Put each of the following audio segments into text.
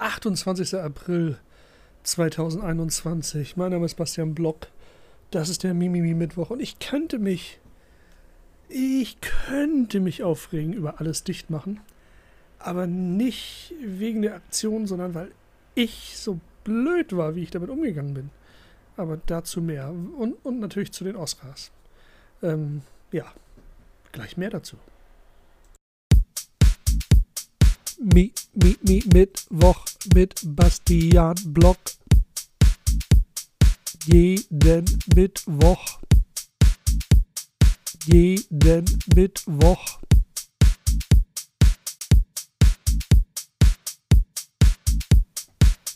28. April 2021. Mein Name ist Bastian Block. Das ist der Mimimi Mittwoch und ich könnte mich, ich könnte mich aufregen über alles dicht machen, aber nicht wegen der Aktion, sondern weil ich so blöd war, wie ich damit umgegangen bin. Aber dazu mehr und, und natürlich zu den Oscars. Ähm, ja, gleich mehr dazu. Mi, Mi, Mi, Mittwoch mit Bastian Block. Jeden Mittwoch. Jeden Mittwoch.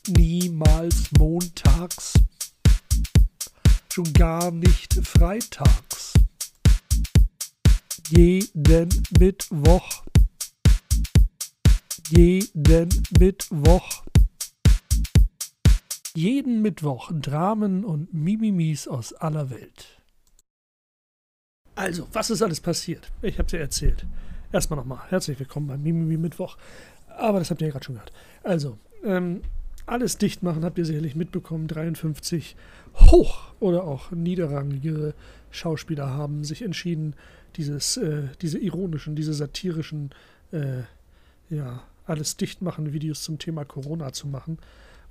Niemals montags. Schon gar nicht freitags. Jeden Mittwoch jeden Mittwoch. Jeden Mittwoch Dramen und Mimimis aus aller Welt. Also, was ist alles passiert? Ich habe dir erzählt. Erstmal nochmal, herzlich willkommen beim Mimimi Mittwoch. Aber das habt ihr ja gerade schon gehört. Also, ähm, alles dicht machen habt ihr sicherlich mitbekommen. 53 hoch- oder auch niederrangige Schauspieler haben sich entschieden, dieses, äh, diese ironischen, diese satirischen, äh, ja, alles dicht machen Videos zum Thema Corona zu machen.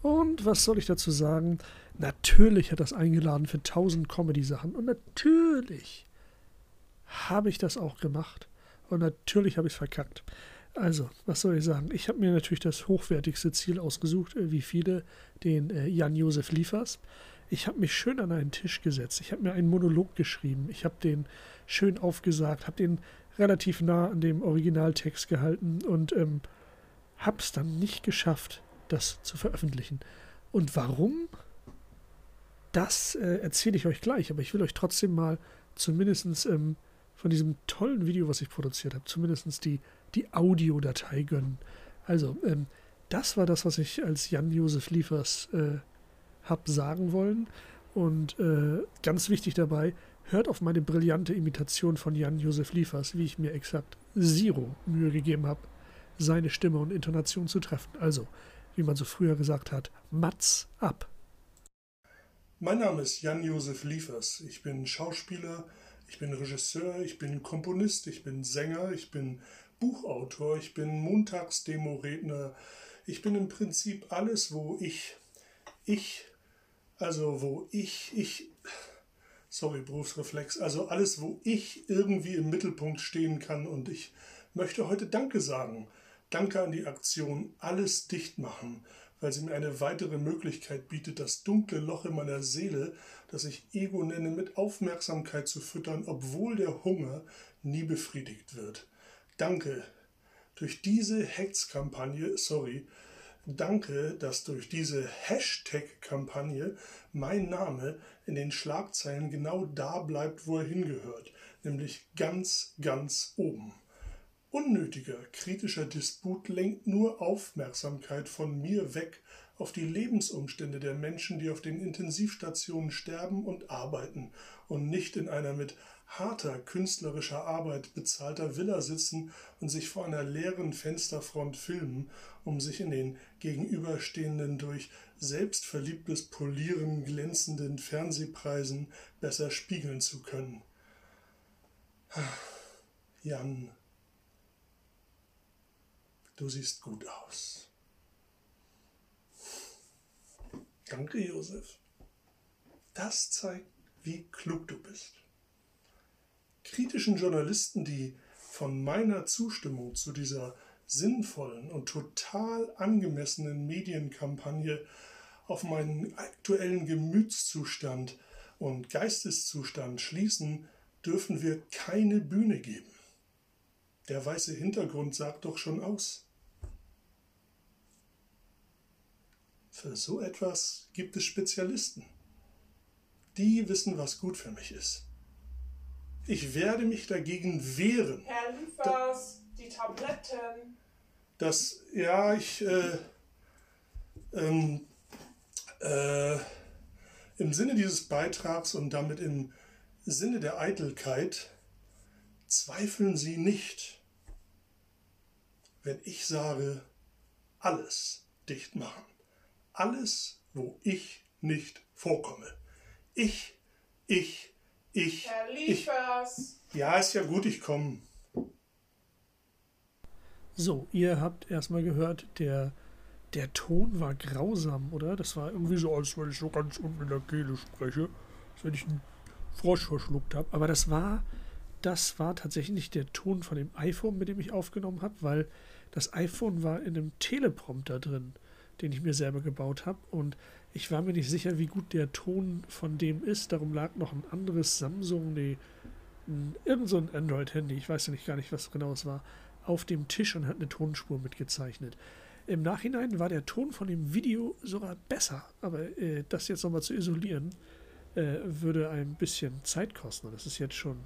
Und was soll ich dazu sagen? Natürlich hat das eingeladen für tausend Comedy-Sachen. Und natürlich habe ich das auch gemacht. Und natürlich habe ich es verkackt. Also, was soll ich sagen? Ich habe mir natürlich das hochwertigste Ziel ausgesucht, äh, wie viele, den äh, Jan-Josef Liefers. Ich habe mich schön an einen Tisch gesetzt. Ich habe mir einen Monolog geschrieben. Ich habe den schön aufgesagt, habe den relativ nah an dem Originaltext gehalten und ähm, habe es dann nicht geschafft, das zu veröffentlichen. Und warum? Das äh, erzähle ich euch gleich, aber ich will euch trotzdem mal zumindest ähm, von diesem tollen Video, was ich produziert habe, zumindest die, die Audiodatei gönnen. Also, ähm, das war das, was ich als Jan-Josef Liefers äh, habe sagen wollen. Und äh, ganz wichtig dabei, hört auf meine brillante Imitation von Jan-Josef Liefers, wie ich mir exakt Zero Mühe gegeben habe, seine Stimme und Intonation zu treffen. Also, wie man so früher gesagt hat, Mats ab. Mein Name ist Jan-Josef Liefers. Ich bin Schauspieler, ich bin Regisseur, ich bin Komponist, ich bin Sänger, ich bin Buchautor, ich bin Montagsdemo-Redner. Ich bin im Prinzip alles, wo ich, ich, also wo ich, ich, sorry, Berufsreflex, also alles, wo ich irgendwie im Mittelpunkt stehen kann und ich möchte heute Danke sagen Danke an die Aktion Alles dicht machen, weil sie mir eine weitere Möglichkeit bietet, das dunkle Loch in meiner Seele, das ich Ego nenne, mit Aufmerksamkeit zu füttern, obwohl der Hunger nie befriedigt wird. Danke. Durch diese Hex-Kampagne, sorry, danke, dass durch diese Hashtag-Kampagne mein Name in den Schlagzeilen genau da bleibt, wo er hingehört, nämlich ganz, ganz oben. Unnötiger kritischer Disput lenkt nur Aufmerksamkeit von mir weg auf die Lebensumstände der Menschen, die auf den Intensivstationen sterben und arbeiten und nicht in einer mit harter künstlerischer Arbeit bezahlter Villa sitzen und sich vor einer leeren Fensterfront filmen, um sich in den gegenüberstehenden durch selbstverliebtes Polieren glänzenden Fernsehpreisen besser spiegeln zu können. Jan Du siehst gut aus. Danke, Josef. Das zeigt, wie klug du bist. Kritischen Journalisten, die von meiner Zustimmung zu dieser sinnvollen und total angemessenen Medienkampagne auf meinen aktuellen Gemütszustand und Geisteszustand schließen, dürfen wir keine Bühne geben. Der weiße Hintergrund sagt doch schon aus. Für so etwas gibt es Spezialisten. Die wissen, was gut für mich ist. Ich werde mich dagegen wehren. Herr Liefers, die Tabletten. Das, ja, ich, äh, ähm, äh, im Sinne dieses Beitrags und damit im Sinne der Eitelkeit zweifeln Sie nicht, wenn ich sage, alles dicht machen. Alles, wo ich nicht vorkomme. Ich, ich, ich. Herr ich. Liefers. Ja, ist ja gut, ich komme. So, ihr habt erstmal gehört, der, der Ton war grausam, oder? Das war irgendwie so, als wenn ich so ganz unten in der Kehle spreche, als wenn ich einen Frosch verschluckt habe. Aber das war, das war tatsächlich der Ton von dem iPhone, mit dem ich aufgenommen habe, weil das iPhone war in einem Teleprompter drin, den ich mir selber gebaut habe. Und ich war mir nicht sicher, wie gut der Ton von dem ist. Darum lag noch ein anderes Samsung, nee, irgend so ein Android-Handy, ich weiß ja nicht gar nicht, was genau es war, auf dem Tisch und hat eine Tonspur mitgezeichnet. Im Nachhinein war der Ton von dem Video sogar besser, aber äh, das jetzt nochmal zu isolieren, äh, würde ein bisschen Zeit kosten. Und das ist jetzt schon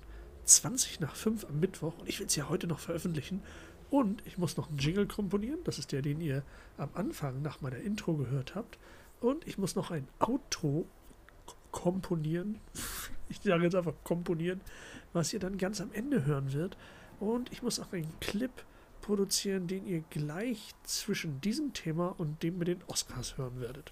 20 nach 5 am Mittwoch und ich will es ja heute noch veröffentlichen. Und ich muss noch einen Jingle komponieren, das ist der, den ihr am Anfang nach meiner Intro gehört habt. Und ich muss noch ein Outro komponieren. Ich sage jetzt einfach komponieren, was ihr dann ganz am Ende hören wird. Und ich muss auch einen Clip produzieren, den ihr gleich zwischen diesem Thema und dem mit den Oscars hören werdet.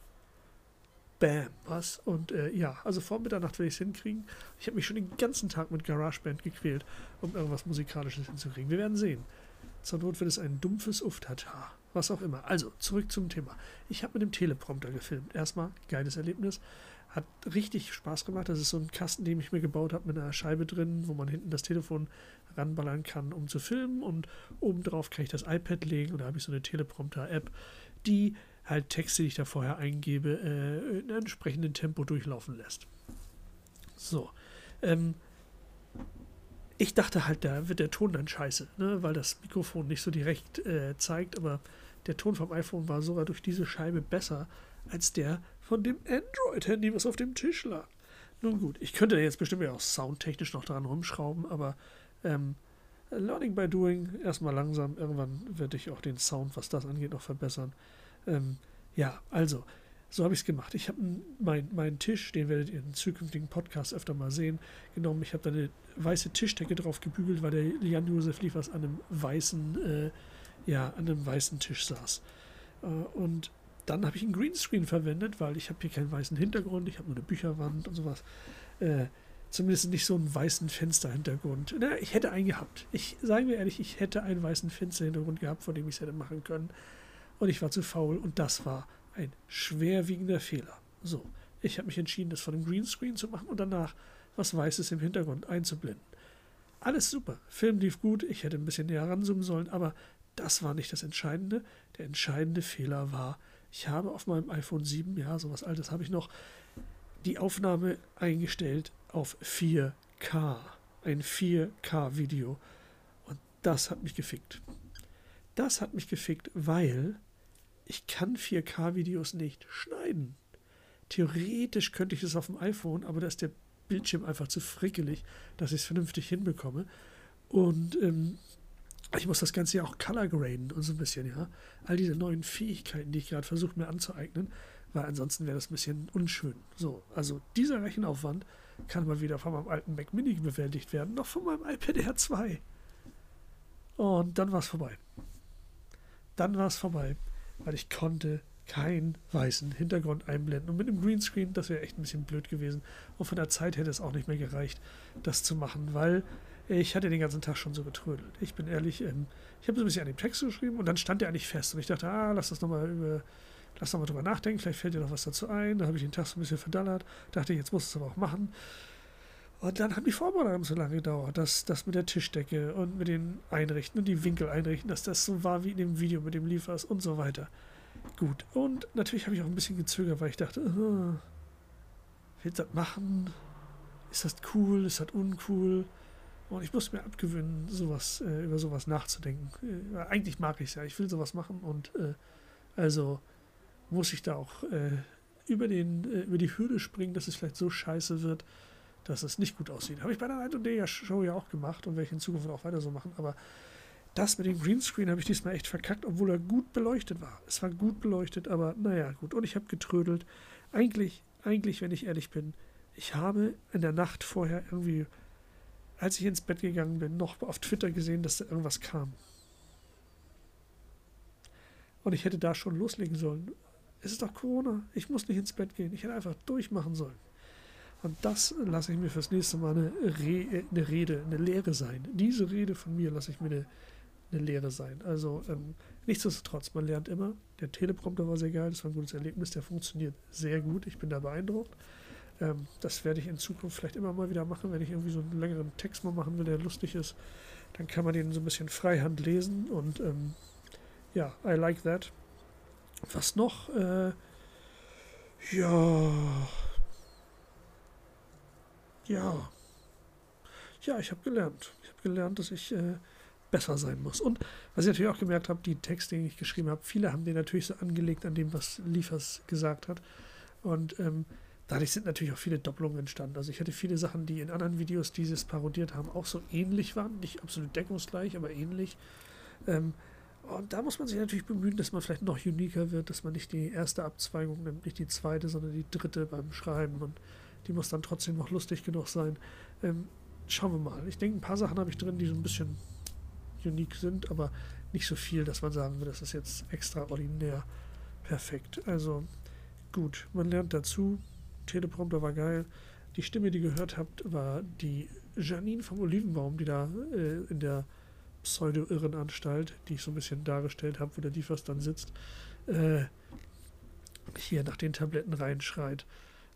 Bam, was? Und äh, ja, also vor Mitternacht werde ich es hinkriegen. Ich habe mich schon den ganzen Tag mit GarageBand gequält, um irgendwas Musikalisches hinzukriegen. Wir werden sehen. Zur Not wird es ein dumpfes Uftata. Was auch immer. Also, zurück zum Thema. Ich habe mit dem Teleprompter gefilmt. Erstmal, geiles Erlebnis. Hat richtig Spaß gemacht. Das ist so ein Kasten, den ich mir gebaut habe mit einer Scheibe drin, wo man hinten das Telefon ranballern kann, um zu filmen. Und obendrauf kann ich das iPad legen und da habe ich so eine Teleprompter-App, die halt Texte, die ich da vorher eingebe, äh, in einem entsprechenden Tempo durchlaufen lässt. So. Ähm, ich dachte halt, da wird der Ton dann scheiße, ne? weil das Mikrofon nicht so direkt äh, zeigt, aber der Ton vom iPhone war sogar durch diese Scheibe besser als der von dem Android-Handy, was auf dem Tisch lag. Nun gut, ich könnte jetzt bestimmt ja auch soundtechnisch noch dran rumschrauben, aber ähm, Learning by Doing, erstmal langsam, irgendwann werde ich auch den Sound, was das angeht, noch verbessern. Ähm, ja, also, so habe ich es gemacht. Ich habe meinen mein Tisch, den werdet ihr in zukünftigen Podcasts öfter mal sehen, genommen. Ich habe da eine weiße Tischdecke drauf gebügelt, weil der Jan-Josef Liefers an einem weißen, äh, ja, an einem weißen Tisch saß. Äh, und dann habe ich einen Greenscreen verwendet, weil ich habe hier keinen weißen Hintergrund, ich habe nur eine Bücherwand und sowas. Äh, zumindest nicht so einen weißen Fensterhintergrund. Na, ich hätte einen gehabt. Ich sage mir ehrlich, ich hätte einen weißen Fensterhintergrund gehabt, vor dem ich es hätte machen können. Und ich war zu faul und das war ein schwerwiegender Fehler. So, ich habe mich entschieden, das von dem Greenscreen zu machen und danach was Weißes im Hintergrund einzublenden. Alles super. Film lief gut, ich hätte ein bisschen näher ranzoomen sollen, aber das war nicht das Entscheidende. Der entscheidende Fehler war, ich habe auf meinem iPhone 7, ja, sowas Altes habe ich noch, die Aufnahme eingestellt auf 4K. Ein 4K-Video. Und das hat mich gefickt. Das hat mich gefickt, weil ich kann 4K-Videos nicht schneiden. Theoretisch könnte ich es auf dem iPhone, aber da ist der Bildschirm einfach zu frickelig, dass ich es vernünftig hinbekomme. Und ähm, ich muss das Ganze ja auch color graden und so ein bisschen, ja. All diese neuen Fähigkeiten, die ich gerade versuche mir anzueignen, weil ansonsten wäre das ein bisschen unschön. So, also dieser Rechenaufwand kann mal weder von meinem alten Mac Mini bewältigt werden, noch von meinem iPad Air 2. Und dann war es vorbei. Dann war es vorbei, weil ich konnte keinen weißen Hintergrund einblenden. Und mit dem Greenscreen, das wäre echt ein bisschen blöd gewesen. Und von der Zeit hätte es auch nicht mehr gereicht, das zu machen, weil ich hatte den ganzen Tag schon so getrödelt. Ich bin ehrlich, ähm, ich habe so ein bisschen an dem Text geschrieben und dann stand der eigentlich fest. Und ich dachte, ah, lass das nochmal über, lass nochmal drüber nachdenken, vielleicht fällt dir noch was dazu ein. Da habe ich den Tag so ein bisschen verdallert. Dachte, jetzt muss es aber auch machen. Und dann hat die Vorbereitung so lange gedauert, dass das mit der Tischdecke und mit den Einrichten und die Winkel einrichten, dass das so war wie in dem Video mit dem Liefers und so weiter. Gut. Und natürlich habe ich auch ein bisschen gezögert, weil ich dachte, uh, willst du das machen? Ist das cool? Ist das uncool? Und ich muss mir abgewöhnen, sowas, äh, über sowas nachzudenken. Äh, eigentlich mag ich es ja. Ich will sowas machen und äh, also muss ich da auch äh, über, den, äh, über die Hürde springen, dass es vielleicht so scheiße wird, dass es nicht gut aussieht. Habe ich bei der Night Day Show ja auch gemacht und werde ich in Zukunft auch weiter so machen. Aber das mit dem Greenscreen habe ich diesmal echt verkackt, obwohl er gut beleuchtet war. Es war gut beleuchtet, aber naja, gut. Und ich habe getrödelt. Eigentlich, eigentlich, wenn ich ehrlich bin, ich habe in der Nacht vorher irgendwie als ich ins Bett gegangen bin, noch auf Twitter gesehen, dass da irgendwas kam. Und ich hätte da schon loslegen sollen. Es ist doch Corona. Ich muss nicht ins Bett gehen. Ich hätte einfach durchmachen sollen. Und das lasse ich mir fürs nächste Mal eine, Re eine Rede, eine Lehre sein. Diese Rede von mir lasse ich mir eine, eine Lehre sein. Also ähm, nichtsdestotrotz, man lernt immer. Der Teleprompter war sehr geil, das war ein gutes Erlebnis, der funktioniert sehr gut. Ich bin da beeindruckt. Ähm, das werde ich in Zukunft vielleicht immer mal wieder machen, wenn ich irgendwie so einen längeren Text mal machen will, der lustig ist. Dann kann man den so ein bisschen freihand lesen und ähm, ja, I like that. Was noch? Äh, ja. Ja. Ja, ich habe gelernt. Ich habe gelernt, dass ich äh, besser sein muss. Und was ich natürlich auch gemerkt habe, die Texte, die ich geschrieben habe, viele haben den natürlich so angelegt an dem, was Liefers gesagt hat. Und ähm, dadurch sind natürlich auch viele Doppelungen entstanden. Also ich hatte viele Sachen, die in anderen Videos dieses parodiert haben, auch so ähnlich waren. Nicht absolut deckungsgleich, aber ähnlich. Ähm, und da muss man sich natürlich bemühen, dass man vielleicht noch uniker wird, dass man nicht die erste Abzweigung nimmt, nicht die zweite, sondern die dritte beim Schreiben. Und die muss dann trotzdem noch lustig genug sein. Ähm, schauen wir mal. Ich denke, ein paar Sachen habe ich drin, die so ein bisschen unique sind, aber nicht so viel, dass man sagen würde, das ist jetzt extraordinär perfekt. Also gut, man lernt dazu. Teleprompter war geil. Die Stimme, die ihr gehört habt, war die Janine vom Olivenbaum, die da äh, in der Pseudo-Irrenanstalt, die ich so ein bisschen dargestellt habe, wo der Liefers dann sitzt, äh, hier nach den Tabletten reinschreit.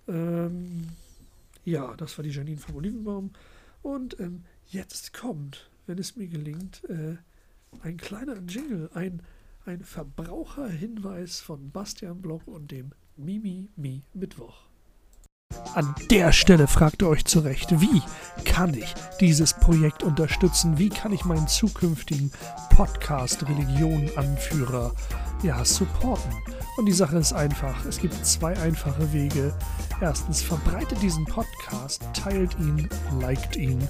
Ähm, ja, das war die Janine vom Olivenbaum. Und ähm, jetzt kommt, wenn es mir gelingt, äh, ein kleiner Jingle, ein, ein Verbraucherhinweis von Bastian Block und dem Mimi Mi Mittwoch. An der Stelle fragt ihr euch zurecht, wie kann ich dieses Projekt unterstützen? Wie kann ich meinen zukünftigen Podcast Religion Anführer ja, supporten? Und die Sache ist einfach. Es gibt zwei einfache Wege. Erstens, verbreitet diesen Podcast, teilt ihn, liked ihn,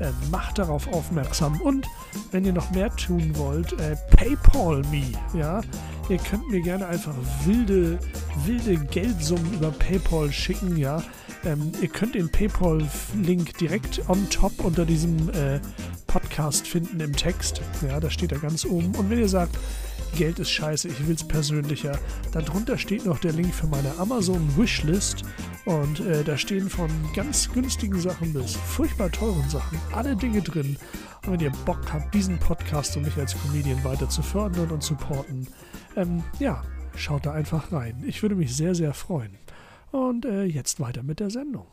äh, macht darauf aufmerksam und wenn ihr noch mehr tun wollt, äh, PayPal me, ja. Ihr könnt mir gerne einfach wilde, wilde Geldsummen über PayPal schicken, ja. Ähm, ihr könnt den PayPal-Link direkt on top unter diesem äh, Podcast finden im Text. Ja, da steht er ganz oben. Und wenn ihr sagt, Geld ist scheiße, ich will es persönlicher. Darunter steht noch der Link für meine Amazon Wishlist und äh, da stehen von ganz günstigen Sachen bis furchtbar teuren Sachen alle Dinge drin. Und wenn ihr Bock habt, diesen Podcast und mich als Comedian weiter zu fördern und supporten, ähm, ja, schaut da einfach rein. Ich würde mich sehr, sehr freuen. Und äh, jetzt weiter mit der Sendung.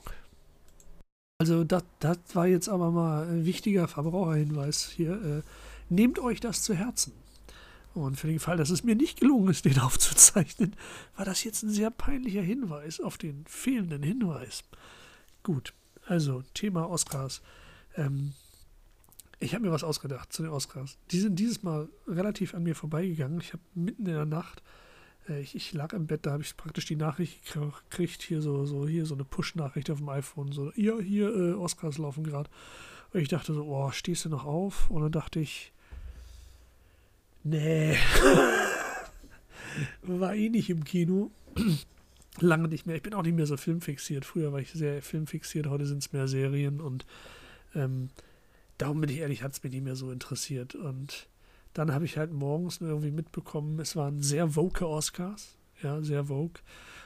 Also das, das war jetzt aber mal ein wichtiger Verbraucherhinweis hier. Äh, nehmt euch das zu Herzen. Und für den Fall, dass es mir nicht gelungen ist, den aufzuzeichnen, war das jetzt ein sehr peinlicher Hinweis auf den fehlenden Hinweis. Gut, also Thema Oscars. Ähm, ich habe mir was ausgedacht zu den Oscars. Die sind dieses Mal relativ an mir vorbeigegangen. Ich habe mitten in der Nacht, äh, ich, ich, lag im Bett, da habe ich praktisch die Nachricht gekriegt, hier so, so, hier so eine Push-Nachricht auf dem iPhone, so, ja, hier, äh, Oscars laufen gerade. Und ich dachte so, oh, stehst du noch auf? Und dann dachte ich, Nee. war eh nicht im Kino. Lange nicht mehr. Ich bin auch nicht mehr so filmfixiert. Früher war ich sehr filmfixiert, heute sind es mehr Serien und ähm, darum bin ich ehrlich, hat es mich nicht mehr so interessiert. Und dann habe ich halt morgens irgendwie mitbekommen, es waren sehr woke Oscars. Ja, sehr woke.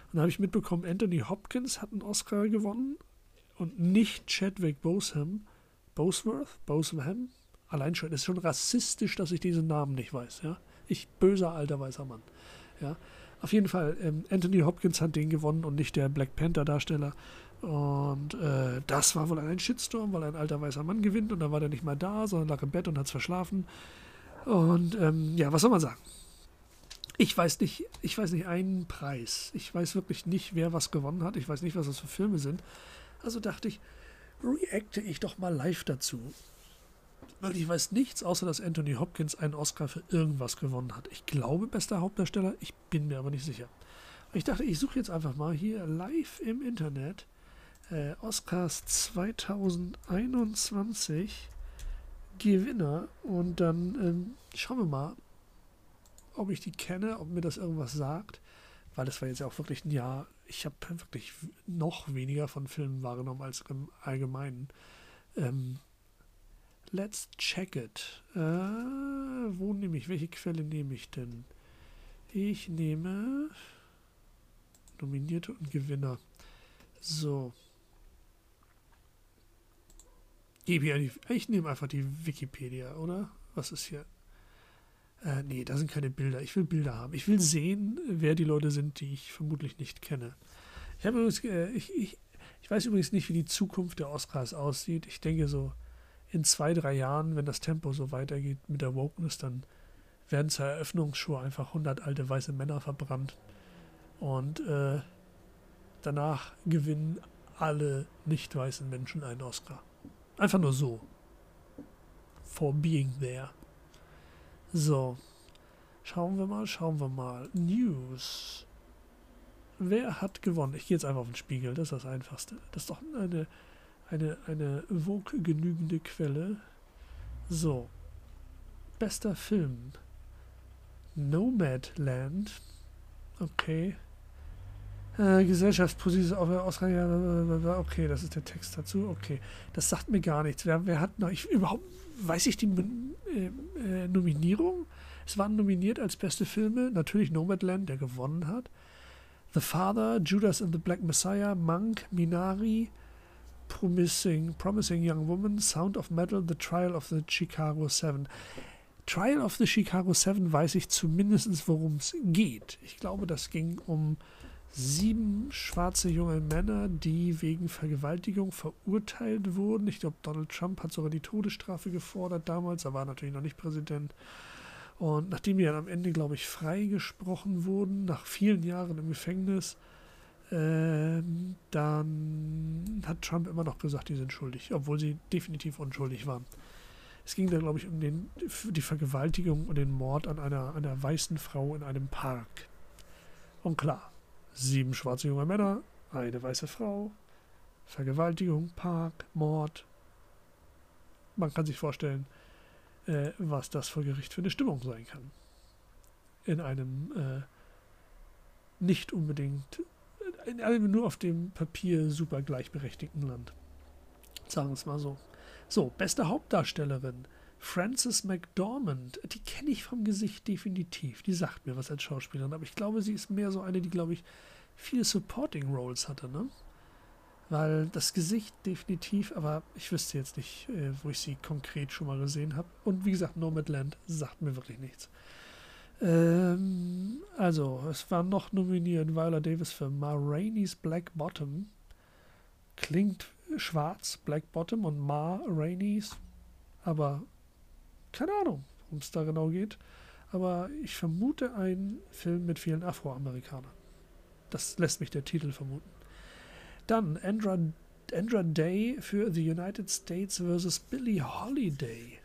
Und dann habe ich mitbekommen, Anthony Hopkins hat einen Oscar gewonnen und nicht Chadwick Boseman. Bosworth? Boseman? Allein schon, es ist schon rassistisch, dass ich diesen Namen nicht weiß. Ja? Ich, böser alter weißer Mann. Ja? Auf jeden Fall, ähm, Anthony Hopkins hat den gewonnen und nicht der Black Panther-Darsteller. Und äh, das war wohl ein Shitstorm, weil ein alter weißer Mann gewinnt und dann war der nicht mal da, sondern lag im Bett und hat es verschlafen. Und ähm, ja, was soll man sagen? Ich weiß nicht, ich weiß nicht einen Preis. Ich weiß wirklich nicht, wer was gewonnen hat. Ich weiß nicht, was das für Filme sind. Also dachte ich, reacte ich doch mal live dazu wirklich weiß nichts, außer dass Anthony Hopkins einen Oscar für irgendwas gewonnen hat. Ich glaube, bester Hauptdarsteller, ich bin mir aber nicht sicher. Ich dachte, ich suche jetzt einfach mal hier live im Internet äh, Oscars 2021 Gewinner und dann ähm, schauen wir mal, ob ich die kenne, ob mir das irgendwas sagt, weil es war jetzt ja auch wirklich ein Jahr, ich habe wirklich noch weniger von Filmen wahrgenommen als im Allgemeinen. Ähm, Let's check it. Äh, wo nehme ich? Welche Quelle nehme ich denn? Ich nehme Nominierte und Gewinner. So. Ich nehme einfach die Wikipedia, oder? Was ist hier? Äh, nee, da sind keine Bilder. Ich will Bilder haben. Ich will sehen, wer die Leute sind, die ich vermutlich nicht kenne. Ich, übrigens, äh, ich, ich, ich weiß übrigens nicht, wie die Zukunft der Oscars aussieht. Ich denke so, in zwei, drei Jahren, wenn das Tempo so weitergeht mit der Wokeness, dann werden zur Eröffnungsshow einfach 100 alte weiße Männer verbrannt. Und äh, danach gewinnen alle nicht weißen Menschen einen Oscar. Einfach nur so. For being there. So. Schauen wir mal, schauen wir mal. News. Wer hat gewonnen? Ich gehe jetzt einfach auf den Spiegel, das ist das Einfachste. Das ist doch eine, eine, eine genügende Quelle. So. Bester Film. Nomadland. Okay. Äh, Gesellschaftsposition auf Ausgang. Okay, das ist der Text dazu. Okay, das sagt mir gar nichts. Wer, wer hat noch? Ich überhaupt weiß ich die äh, äh, Nominierung? Es waren nominiert als beste Filme natürlich Nomadland, der gewonnen hat. The Father, Judas and the Black Messiah, Monk, Minari, Promising, Promising Young Woman, Sound of Metal, The Trial of the Chicago Seven. Trial of the Chicago Seven weiß ich zumindest, worum es geht. Ich glaube, das ging um sieben schwarze junge Männer, die wegen Vergewaltigung verurteilt wurden. Ich glaube, Donald Trump hat sogar die Todesstrafe gefordert damals. Er war natürlich noch nicht Präsident. Und nachdem die dann am Ende, glaube ich, freigesprochen wurden, nach vielen Jahren im Gefängnis, äh, dann hat Trump immer noch gesagt, die sind schuldig, obwohl sie definitiv unschuldig waren. Es ging da, glaube ich, um den, die Vergewaltigung und den Mord an einer, einer weißen Frau in einem Park. Und klar, sieben schwarze junge Männer, eine weiße Frau, Vergewaltigung, Park, Mord. Man kann sich vorstellen, äh, was das vor Gericht für eine Stimmung sein kann. In einem äh, nicht unbedingt, in einem nur auf dem Papier super gleichberechtigten Land. Sagen wir es mal so. So, beste Hauptdarstellerin. Frances McDormand, die kenne ich vom Gesicht definitiv. Die sagt mir was als Schauspielerin, aber ich glaube, sie ist mehr so eine, die, glaube ich, viele Supporting Roles hatte, ne? Weil das Gesicht definitiv, aber ich wüsste jetzt nicht, äh, wo ich sie konkret schon mal gesehen habe. Und wie gesagt, Nomadland sagt mir wirklich nichts. Ähm, also, es war noch nominiert Viola Davis für Ma Rainey's Black Bottom. Klingt schwarz, Black Bottom und Ma Rainey's, aber keine Ahnung, worum es da genau geht. Aber ich vermute einen Film mit vielen Afroamerikanern. Das lässt mich der Titel vermuten. Dann Andra, Andra Day für The United States vs. Billie Holiday.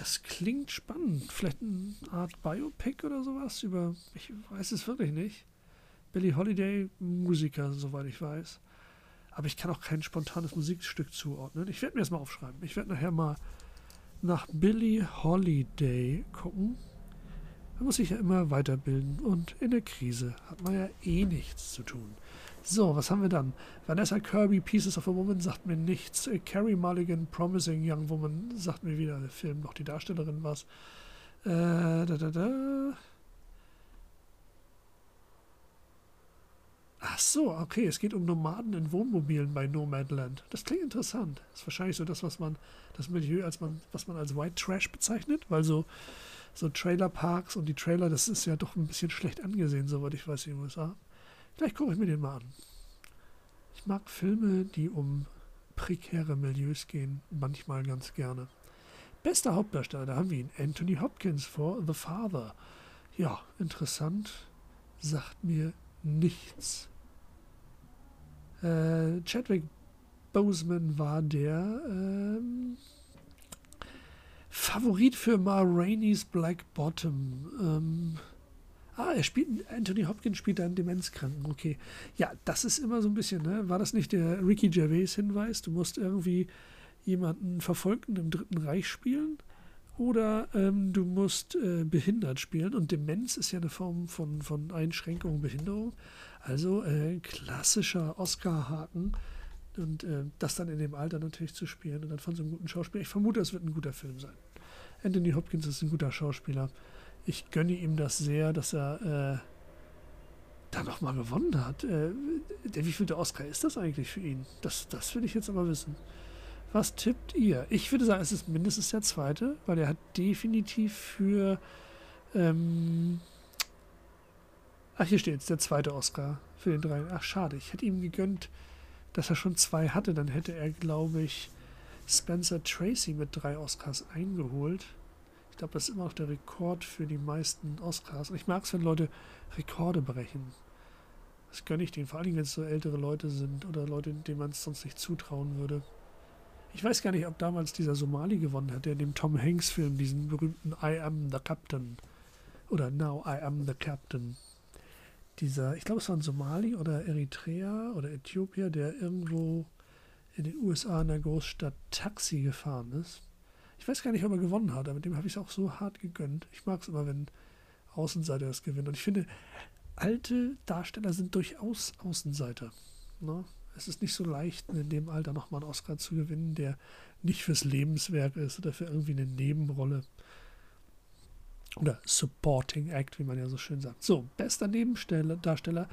Das klingt spannend. Vielleicht eine Art Biopic oder sowas über. Ich weiß es wirklich nicht. Billie Holiday, Musiker, soweit ich weiß. Aber ich kann auch kein spontanes Musikstück zuordnen. Ich werde mir das mal aufschreiben. Ich werde nachher mal nach Billie Holiday gucken. Man muss sich ja immer weiterbilden und in der Krise hat man ja eh nichts zu tun. So, was haben wir dann? Vanessa Kirby, Pieces of a Woman, sagt mir nichts. Äh, Carrie Mulligan, Promising Young Woman, sagt mir wieder der Film, noch die Darstellerin was. Äh, da, da, da. Ach so, okay, es geht um Nomaden in Wohnmobilen bei Nomadland. Das klingt interessant. Das ist wahrscheinlich so das, was man, das Milieu, als man, was man als White Trash bezeichnet, weil so, so Trailerparks und die Trailer, das ist ja doch ein bisschen schlecht angesehen, soweit ich weiß in den USA. Vielleicht gucke ich mir den mal an. Ich mag Filme, die um prekäre Milieus gehen, manchmal ganz gerne. Bester Hauptdarsteller, da haben wir ihn, Anthony Hopkins vor The Father. Ja, interessant, sagt mir nichts. Äh, Chadwick Boseman war der ähm, Favorit für Ma Rainey's Black Bottom. Ähm, ah, er spielt, Anthony Hopkins spielt einen Demenzkranken, okay. Ja, das ist immer so ein bisschen, ne? War das nicht der Ricky Gervais-Hinweis? Du musst irgendwie jemanden Verfolgten im Dritten Reich spielen oder ähm, du musst äh, behindert spielen und Demenz ist ja eine Form von, von Einschränkung, Behinderung. Also äh, klassischer Oscar-Haken und äh, das dann in dem Alter natürlich zu spielen und dann von so einem guten Schauspieler. Ich vermute, es wird ein guter Film sein. Anthony Hopkins ist ein guter Schauspieler. Ich gönne ihm das sehr, dass er äh, da nochmal gewonnen hat. Äh, der wievielte Oscar ist das eigentlich für ihn? Das, das will ich jetzt aber wissen. Was tippt ihr? Ich würde sagen, es ist mindestens der zweite, weil er hat definitiv für. Ähm, ach, hier steht es, der zweite Oscar für den drei. Ach, schade. Ich hätte ihm gegönnt, dass er schon zwei hatte. Dann hätte er, glaube ich, Spencer Tracy mit drei Oscars eingeholt. Ich glaube, das ist immer noch der Rekord für die meisten Oscars. Und ich mag es, wenn Leute Rekorde brechen. Das gönne ich denen, vor allem wenn es so ältere Leute sind oder Leute, denen man es sonst nicht zutrauen würde. Ich weiß gar nicht, ob damals dieser Somali gewonnen hat, der in dem Tom Hanks-Film, diesen berühmten I Am the Captain oder Now I Am the Captain. Dieser, ich glaube, es war ein Somali oder Eritrea oder Äthiopier, der irgendwo in den USA in der Großstadt Taxi gefahren ist. Ich weiß gar nicht, ob er gewonnen hat, aber dem habe ich es auch so hart gegönnt. Ich mag es immer, wenn Außenseiter das gewinnen. Und ich finde, alte Darsteller sind durchaus Außenseiter. Ne? Es ist nicht so leicht, in dem Alter nochmal einen Oscar zu gewinnen, der nicht fürs Lebenswerk ist oder für irgendwie eine Nebenrolle. Oder Supporting Act, wie man ja so schön sagt. So, bester Nebendarsteller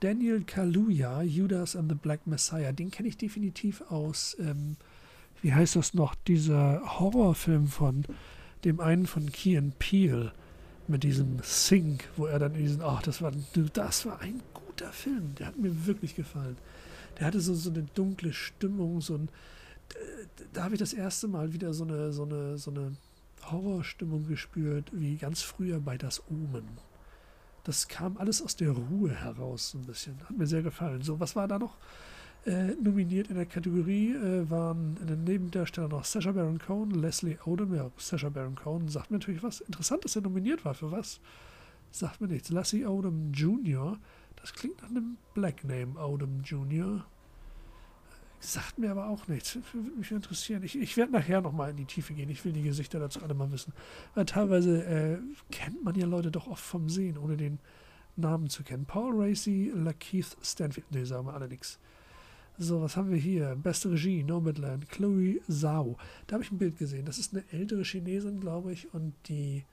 Daniel Kaluuya, Judas and the Black Messiah. Den kenne ich definitiv aus, ähm, wie heißt das noch, dieser Horrorfilm von dem einen von Kian Peel mit diesem Sing, wo er dann in diesen, ach, das war, das war ein guter Film, der hat mir wirklich gefallen. Der hatte so, so eine dunkle Stimmung, so ein, da habe ich das erste Mal wieder so eine, so eine, so eine Horrorstimmung gespürt, wie ganz früher bei Das Omen. Das kam alles aus der Ruhe heraus, so ein bisschen. Hat mir sehr gefallen. So, was war da noch? Äh, nominiert in der Kategorie äh, waren in den Nebendarstellern noch Sacha Baron Cohen, Leslie Odom. Ja, Sacha Baron Cohen sagt mir natürlich was. Interessant, dass er nominiert war. Für was? Sagt mir nichts. Leslie Odom Jr. Das klingt nach einem Black Name, Odom Jr. Sagt mir aber auch nichts. Würde mich interessieren. Ich, ich werde nachher nochmal in die Tiefe gehen. Ich will die Gesichter dazu alle mal wissen. Weil teilweise äh, kennt man ja Leute doch oft vom Sehen, ohne den Namen zu kennen. Paul Racy, Lakeith Stanfield. Ne, sagen wir alle nichts. So, was haben wir hier? Beste Regie, Nomadland, Chloe Zhao. Da habe ich ein Bild gesehen. Das ist eine ältere Chinesin, glaube ich. Und die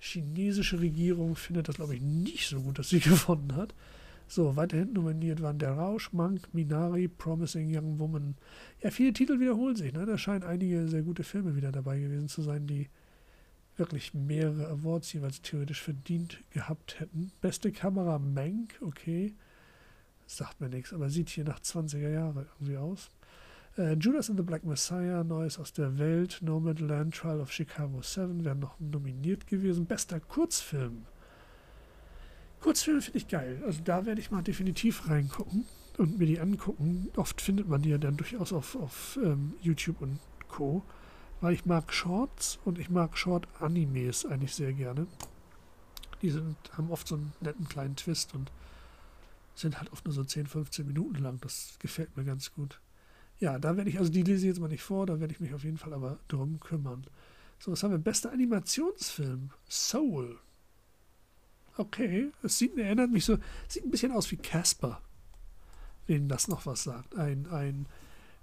chinesische Regierung findet das, glaube ich, nicht so gut, dass sie gewonnen hat. So, weiterhin nominiert waren Der Rausch, Monk, Minari, Promising Young Woman. Ja, viele Titel wiederholen sich. Ne? Da scheinen einige sehr gute Filme wieder dabei gewesen zu sein, die wirklich mehrere Awards jeweils theoretisch verdient gehabt hätten. Beste Kamera Mank, okay. Sagt mir nichts, aber sieht hier nach 20er Jahre irgendwie aus. Äh, Judas and the Black Messiah, Neues aus der Welt, Nomadland, Trial of Chicago 7 wären noch nominiert gewesen. Bester Kurzfilm Kurzfilme finde ich geil. Also da werde ich mal definitiv reingucken und mir die angucken. Oft findet man die ja dann durchaus auf, auf ähm, YouTube und Co. Weil ich mag Shorts und ich mag Short-Animes eigentlich sehr gerne. Die sind, haben oft so einen netten kleinen Twist und sind halt oft nur so 10, 15 Minuten lang. Das gefällt mir ganz gut. Ja, da werde ich, also die lese ich jetzt mal nicht vor, da werde ich mich auf jeden Fall aber drum kümmern. So, was haben wir? Bester Animationsfilm. Soul. Okay, es sieht, erinnert mich so, sieht ein bisschen aus wie Casper, wenn das noch was sagt. Ein, ein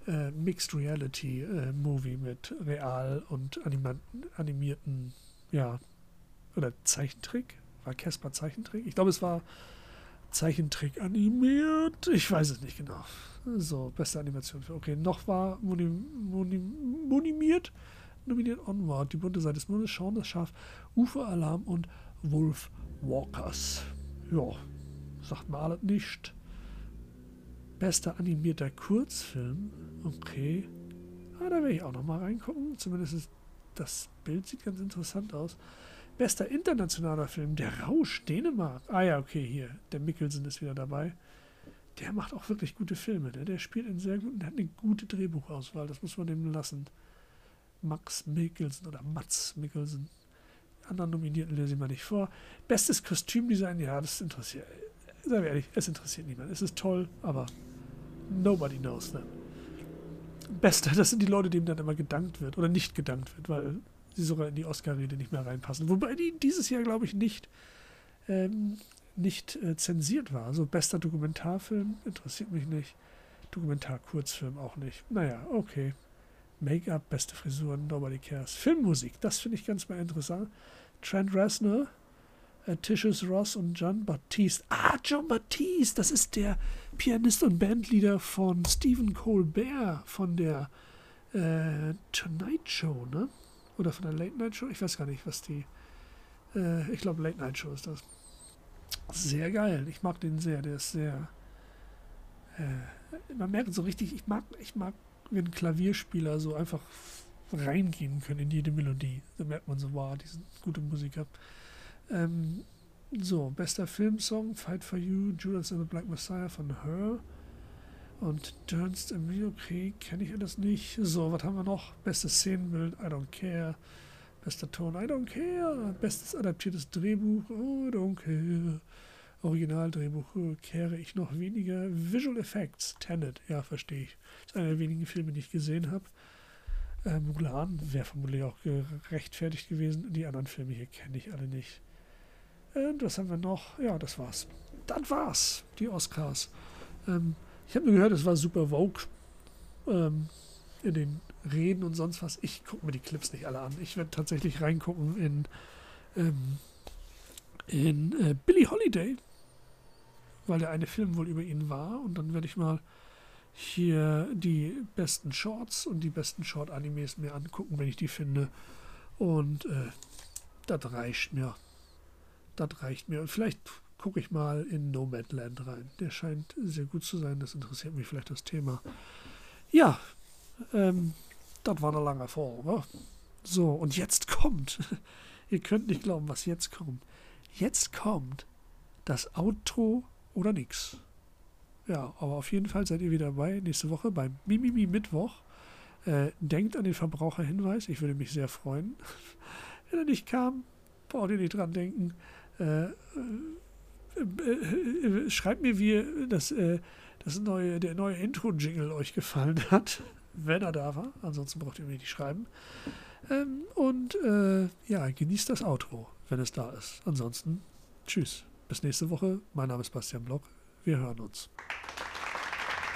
äh, Mixed Reality äh, Movie mit real und animierten, ja, oder Zeichentrick. War Casper Zeichentrick? Ich glaube, es war Zeichentrick animiert. Ich weiß es nicht genau. So, beste Animation für. Okay, noch war monim, monim, monimiert, nominiert Onward, die bunte Seite des Mondes, Schauen das Schaf, Ufer-Alarm und Wolf Walkers. Ja, sagt mir alles nicht. Bester animierter Kurzfilm. Okay. Ah, da werde ich auch noch mal reingucken. Zumindest das Bild sieht ganz interessant aus. Bester internationaler Film, Der Rausch, Dänemark. Ah ja, okay, hier. Der Mikkelsen ist wieder dabei. Der macht auch wirklich gute Filme. Ne? Der spielt in sehr guten, der hat eine gute Drehbuchauswahl. Das muss man dem lassen. Max Mikkelsen oder Mats Mikkelsen anderen Nominierten lese ich mal nicht vor. Bestes Kostümdesign, ja, das interessiert. Seien wir ehrlich, es interessiert niemand. Es ist toll, aber nobody knows them. Beste, das sind die Leute, denen dann immer gedankt wird oder nicht gedankt wird, weil sie sogar in die Oscar-Rede nicht mehr reinpassen. Wobei die dieses Jahr, glaube ich, nicht, ähm, nicht äh, zensiert war. Also bester Dokumentarfilm interessiert mich nicht. Dokumentar-Kurzfilm auch nicht. Naja, okay. Make-up, beste Frisuren, nobody cares. Filmmusik, das finde ich ganz mal interessant. Trent Reznor, äh, Tishus Ross und John Baptiste. Ah, John Baptiste, das ist der Pianist und Bandleader von Stephen Colbert von der äh, Tonight Show, ne? Oder von der Late Night Show? Ich weiß gar nicht, was die. Äh, ich glaube, Late Night Show ist das. Sehr geil. Ich mag den sehr. Der ist sehr. Äh, man merkt so richtig, ich mag, ich mag, wenn Klavierspieler so einfach reingehen können in jede Melodie. Da merkt man so, wow, die sind gute Musiker. Ähm, so, bester Filmsong, Fight for You, Judas and the Black Messiah von Her. Und Ernst Emilio Krieg kenne ich alles nicht. So, was haben wir noch? Bestes Szenenbild, I don't care. Bester Ton, I don't care. Bestes adaptiertes Drehbuch, I don't care. Originaldrehbuch oh, kehre ich noch weniger. Visual Effects, Tenet, ja, verstehe ich. Das ist einer der wenigen Filme, die ich gesehen habe. Äh, Mulan wäre vermutlich auch gerechtfertigt gewesen. Die anderen Filme hier kenne ich alle nicht. Und was haben wir noch? Ja, das war's. Das war's, die Oscars. Ähm, ich habe nur gehört, es war super Vogue ähm, in den Reden und sonst was. Ich gucke mir die Clips nicht alle an. Ich werde tatsächlich reingucken in, ähm, in äh, Billie Holiday, weil der eine Film wohl über ihn war. Und dann werde ich mal hier die besten Shorts und die besten Short-Animes mir angucken, wenn ich die finde. Und äh, das reicht mir. Das reicht mir. Und vielleicht gucke ich mal in Nomadland rein. Der scheint sehr gut zu sein. Das interessiert mich vielleicht das Thema. Ja, ähm, das war eine lange Folge. So, und jetzt kommt. Ihr könnt nicht glauben, was jetzt kommt. Jetzt kommt das Outro oder nix. Ja, aber auf jeden Fall seid ihr wieder dabei nächste Woche beim Mimimi Mittwoch. Äh, denkt an den Verbraucherhinweis. Ich würde mich sehr freuen. Wenn er nicht kam, braucht ihr nicht dran denken. Äh, äh, äh, schreibt mir, wie das, äh, das neue, der neue Intro-Jingle euch gefallen hat, wenn er da war. Ansonsten braucht ihr mir nicht schreiben. Ähm, und äh, ja, genießt das Outro, wenn es da ist. Ansonsten, tschüss. Bis nächste Woche. Mein Name ist Bastian Block. Wir hören uns.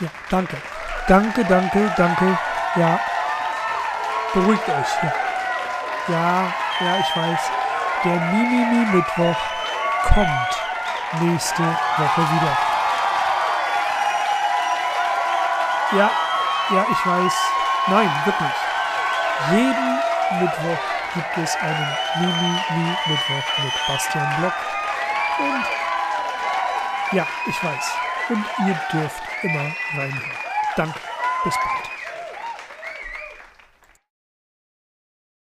Ja, danke. Danke, danke, danke. Ja. Beruhigt euch. Ja, ja, ja ich weiß. Der Mimimi-Mittwoch kommt nächste Woche wieder. Ja, ja, ich weiß. Nein, wirklich. Jeden Mittwoch gibt es einen Mimi-Mi-Mittwoch mit Bastian Block. Und ja, ich weiß. Und ihr dürft immer reinhören. Danke. Bis bald.